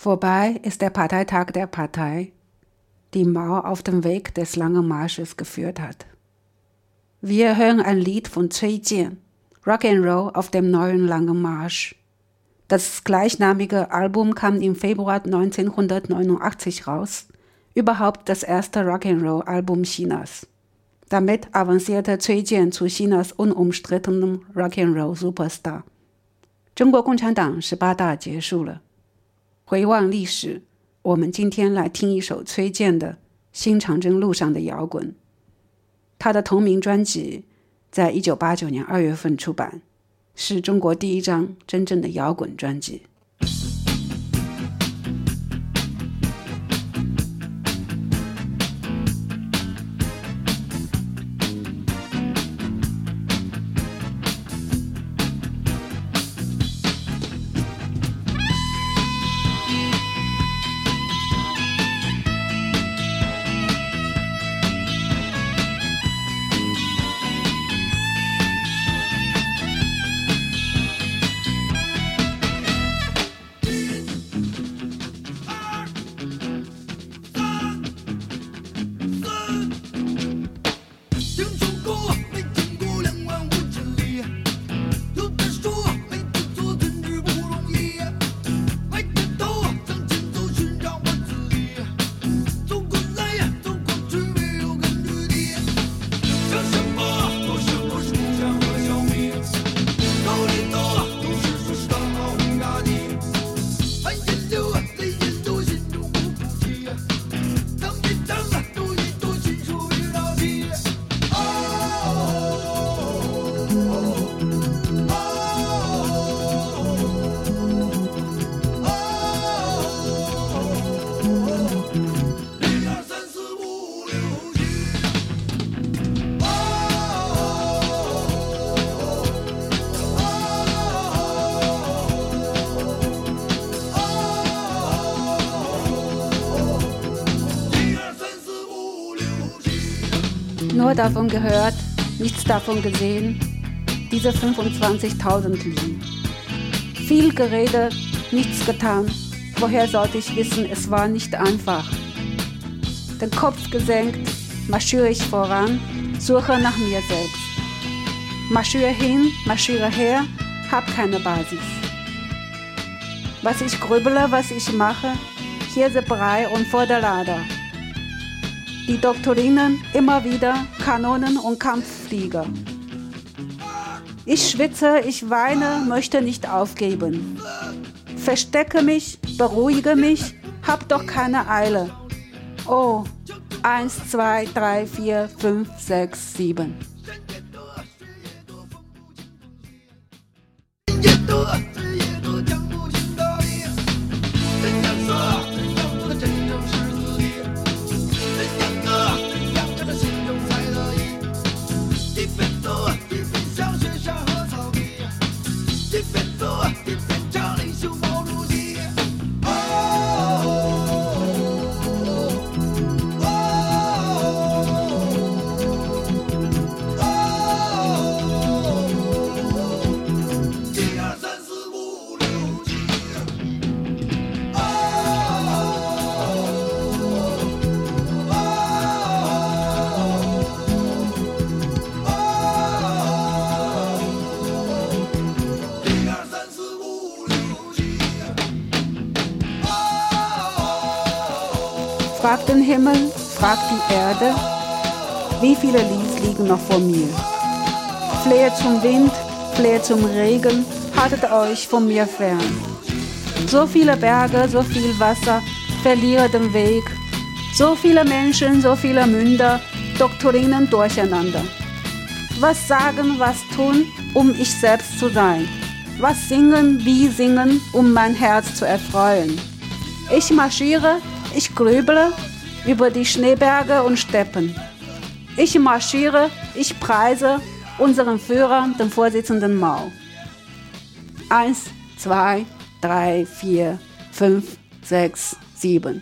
Vorbei ist der Parteitag der Partei, die Mao auf dem Weg des langen Marsches geführt hat. Wir hören ein Lied von Cui Jian, Rock and Roll auf dem neuen langen Marsch. Das gleichnamige Album kam im Februar 1989 raus, überhaupt das erste Rock and Roll Album Chinas. Damit avancierte Cui Jian zu Chinas unumstrittenem Rock and Roll Superstar. 中国共产党十八大结束了。 回望历史，我们今天来听一首崔健的《新长征路上的摇滚》。他的同名专辑在一九八九年二月份出版，是中国第一张真正的摇滚专辑。Nur davon gehört, nichts davon gesehen. Diese 25.000 liegen. Viel geredet, nichts getan. Woher sollte ich wissen, es war nicht einfach. Den Kopf gesenkt, marschiere ich voran, suche nach mir selbst. Marschiere hin, marschiere her, hab keine Basis. Was ich grübele, was ich mache, hier Brei und vor der Lader die Doktorinen immer wieder Kanonen und Kampfflieger. Ich schwitze, ich weine, möchte nicht aufgeben. Verstecke mich, beruhige mich, hab doch keine Eile. Oh, eins, zwei, drei, vier, fünf, sechs, sieben. Frag den Himmel, frag die Erde, wie viele Lieds liegen noch vor mir. Flehe zum Wind, flehe zum Regen, haltet euch von mir fern. So viele Berge, so viel Wasser, verliere den Weg. So viele Menschen, so viele Münder, Doktrinen durcheinander. Was sagen, was tun, um ich selbst zu sein? Was singen, wie singen, um mein Herz zu erfreuen? Ich marschiere, ich grüble über die Schneeberge und Steppen. Ich marschiere, ich preise unseren Führer, den Vorsitzenden Mao. Eins, zwei, drei, vier, fünf, sechs, sieben.